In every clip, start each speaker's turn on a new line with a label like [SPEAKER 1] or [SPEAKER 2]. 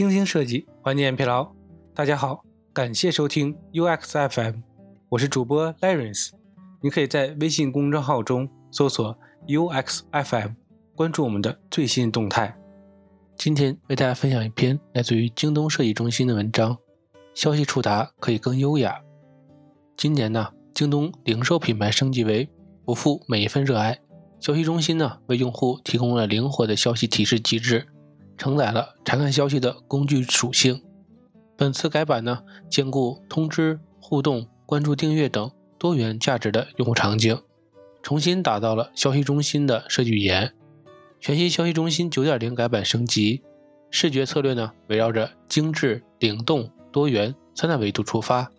[SPEAKER 1] 精心设计，缓解疲劳。大家好，感谢收听 UX FM，我是主播 Lawrence。你可以在微信公众号中搜索 UX FM，关注我们的最新动态。今天为大家分享一篇来自于京东设计中心的文章，消息触达可以更优雅。今年呢，京东零售品牌升级为不负每一份热爱。消息中心呢，为用户提供了灵活的消息提示机制，承载了查看消息的工具属性。本次改版呢，兼顾通知、互动、关注、订阅等多元价值的用户场景，重新打造了消息中心的设计语言。全新消息中心9.0改版升级，视觉策略呢，围绕着精致、灵动、多元三大维度出发，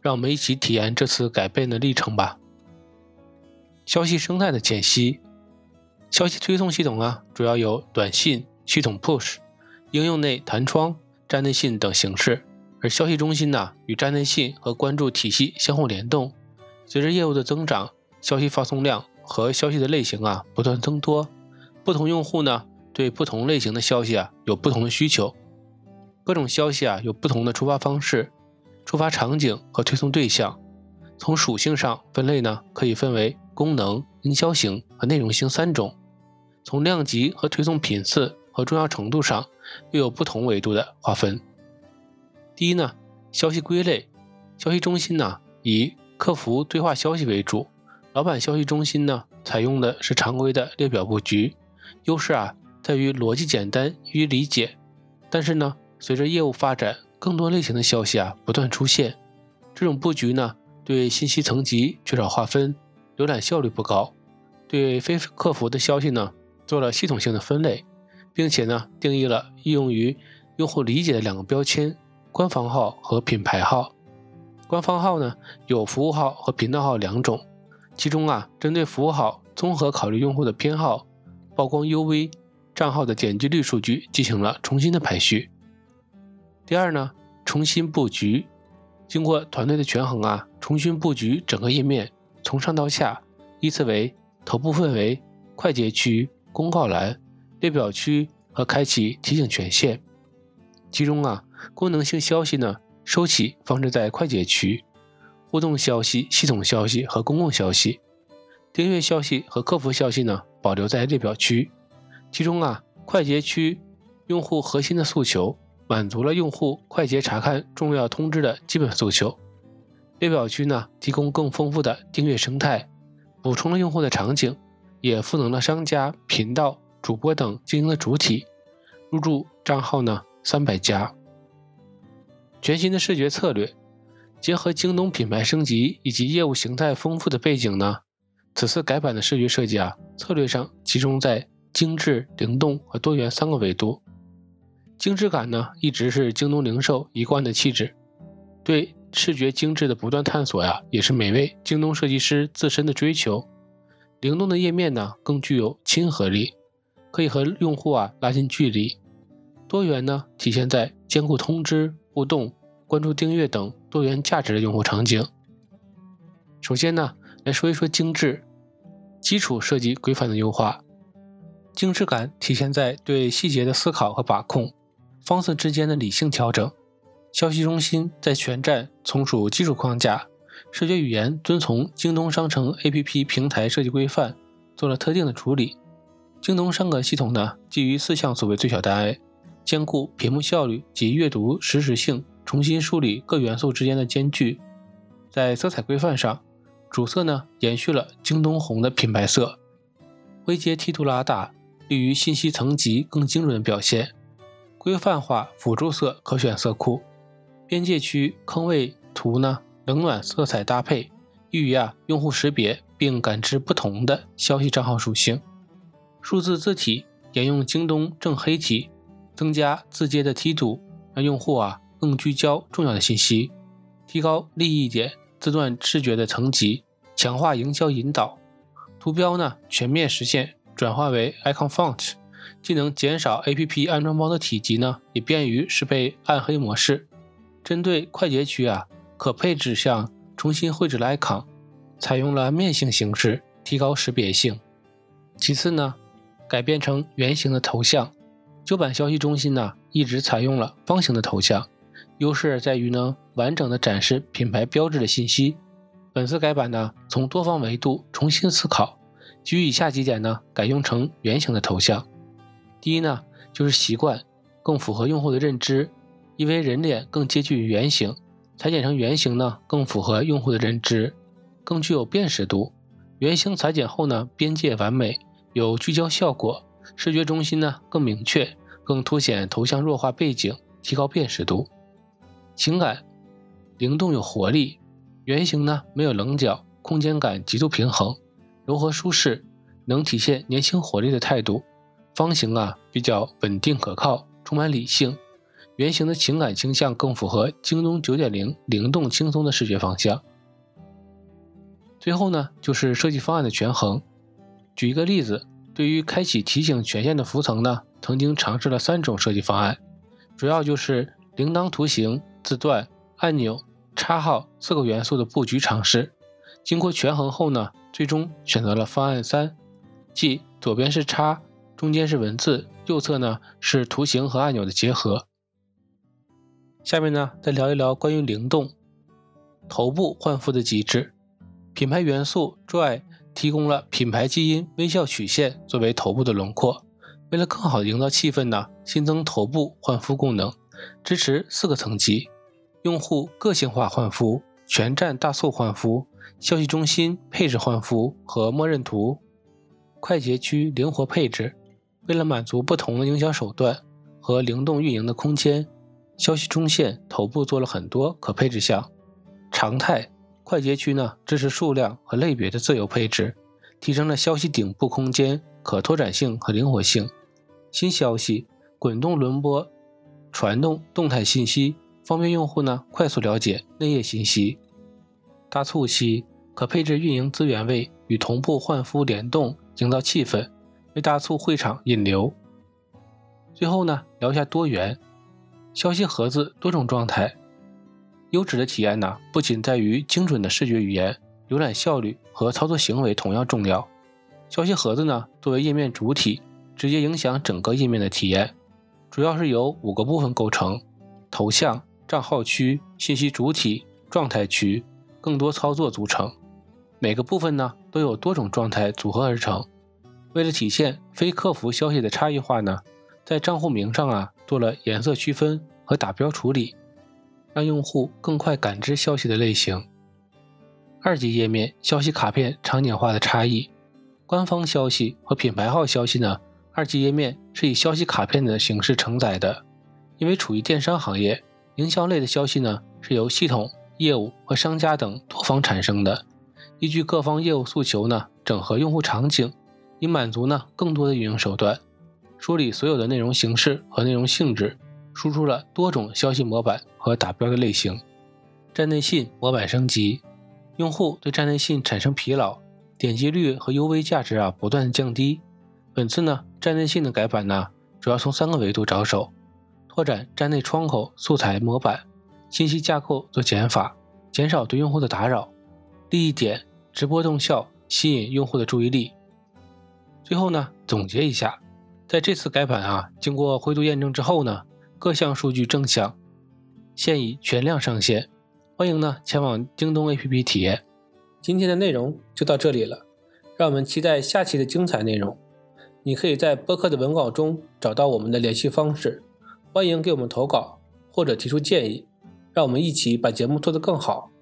[SPEAKER 1] 让我们一起体验这次改变的历程吧。消息生态的解析。消息推送系统啊，主要有短信、系统 push、应用内弹窗、站内信等形式。而消息中心呢，与站内信和关注体系相互联动。随着业务的增长，消息发送量和消息的类型啊不断增多。不同用户呢，对不同类型的消息啊有不同的需求。各种消息啊有不同的触发方式、触发场景和推送对象。从属性上分类呢，可以分为功能、营销型和内容型三种。从量级和推送频次和重要程度上，又有不同维度的划分。第一呢，消息归类，消息中心呢以客服对话消息为主，老板消息中心呢采用的是常规的列表布局，优势啊在于逻辑简单易于理解。但是呢，随着业务发展，更多类型的消息啊不断出现，这种布局呢对信息层级缺少划分，浏览效率不高，对非客服的消息呢。做了系统性的分类，并且呢，定义了易用于用户理解的两个标签：官方号和品牌号。官方号呢有服务号和频道号两种，其中啊，针对服务号，综合考虑用户的偏好、曝光 UV、账号的点击率数据，进行了重新的排序。第二呢，重新布局，经过团队的权衡啊，重新布局整个页面，从上到下依次为头部氛围、快捷区。公告栏、列表区和开启提醒权限。其中啊，功能性消息呢，收起放置在快捷区；互动消息、系统消息和公共消息、订阅消息和客服消息呢，保留在列表区。其中啊，快捷区用户核心的诉求，满足了用户快捷查看重要通知的基本诉求。列表区呢，提供更丰富的订阅生态，补充了用户的场景。也赋能了商家、频道、主播等经营的主体，入驻账号呢三百家。全新的视觉策略，结合京东品牌升级以及业务形态丰富的背景呢，此次改版的视觉设计啊，策略上集中在精致、灵动和多元三个维度。精致感呢，一直是京东零售一贯的气质，对视觉精致的不断探索呀，也是每位京东设计师自身的追求。灵动的页面呢，更具有亲和力，可以和用户啊拉近距离。多元呢，体现在兼顾通知、互动、关注、订阅等多元价值的用户场景。首先呢，来说一说精致，基础设计规范的优化。精致感体现在对细节的思考和把控，方寸之间的理性调整。消息中心在全站从属基础框架。视觉语言遵从京东商城 APP 平台设计规范，做了特定的处理。京东商格系统呢，基于四像素为最小单位，兼顾屏幕效率及阅读实时性，重新梳理各元素之间的间距。在色彩规范上，主色呢延续了京东红的品牌色，微阶梯度拉大，利于信息层级更精准的表现。规范化辅助色可选色库，边界区坑位图呢？冷暖色彩搭配，易于啊用户识别并感知不同的消息账号属性。数字字体沿用京东正黑体，增加字节的梯度，让用户啊更聚焦重要的信息，提高利益点字段视觉的层级，强化营销引导。图标呢全面实现转化为 icon font，既能减少 APP 安装包的体积呢，也便于适配暗黑模式。针对快捷区啊。可配置项重新绘制了 icon，采用了面性形式，提高识别性。其次呢，改变成圆形的头像，旧版消息中心呢一直采用了方形的头像，优势在于能完整的展示品牌标志的信息。本次改版呢，从多方维度重新思考，基于以下几点呢，改用成圆形的头像。第一呢，就是习惯更符合用户的认知，因为人脸更接近于圆形，裁剪成圆形呢更符合用户的认知，更具有辨识度。圆形裁剪后呢，边界完美，有聚焦效果。视觉中心呢更明确，更凸显头像弱化背景，提高辨识度。情感灵动有活力，圆形呢没有棱角，空间感极度平衡，柔和舒适，能体现年轻活力的态度。方形啊比较稳定可靠，充满理性。圆形的情感倾向更符合京东九点零灵动轻松的视觉方向。最后呢就是设计方案的权衡。举一个例子。对于开启提醒权限的浮层呢，曾经尝试了三种设计方案，主要就是铃铛图形、字段、按钮、叉号四个元素的布局尝试。经过权衡后呢，最终选择了方案三，即左边是叉，中间是文字，右侧呢是图形和按钮的结合。下面呢，再聊一聊关于灵动头部换肤的机制，品牌元素 Joy。提供了品牌基因微笑曲线作为头部的轮廓。为了更好的营造气氛呢，新增头部换肤功能，支持四个层级：用户个性化换肤、全站大促换肤、消息中心配置换肤和默认图。快捷区灵活配置。为了满足不同的营销手段和灵动运营的空间，消息中线头部做了很多可配置项。常态。快捷区呢支持数量和类别的自由配置，提升了消息顶部空间可拓展性和灵活性。新消息滚动轮播传动动态信息，方便用户呢快速了解内页信息。大促期可配置运营资源位与同步换肤联动，营造气氛，为大促会场引流。最后呢聊一下多元消息盒子多种状态。优质的体验呢，不仅在于精准的视觉语言，浏览效率和操作行为同样重要。消息盒子呢，作为页面主体，直接影响整个页面的体验。主要是由五个部分构成：头像、账号区、信息主体、状态区、更多操作组成。每个部分呢，都有多种状态组合而成。为了体现非客服消息的差异化呢，在账户名上啊，做了颜色区分和打标处理。让用户更快感知消息的类型。二级页面消息卡片场景化的差异，官方消息和品牌号消息呢？二级页面是以消息卡片的形式承载的。因为处于电商行业，营销类的消息呢是由系统、业务和商家等多方产生的，依据各方业务诉求呢，整合用户场景，以满足呢更多的运营手段，梳理所有的内容形式和内容性质。输出了多种消息模板和打标的类型，站内信模板升级，用户对站内信产生疲劳，点击率和 UV 价值啊不断降低。本次呢站内信的改版呢，主要从三个维度着手：拓展站内窗口素材模板，信息架构做减法，减少对用户的打扰，利益点直播动效，吸引用户的注意力。最后呢总结一下，在这次改版啊，经过灰度验证之后呢。各项数据正向，现已全量上线，欢迎呢前往京东 APP 体验。今天的内容就到这里了，让我们期待下期的精彩内容。你可以在播客的文稿中找到我们的联系方式，欢迎给我们投稿或者提出建议，让我们一起把节目做得更好。